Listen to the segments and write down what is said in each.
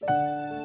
Música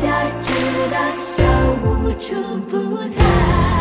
价值的笑无处不在。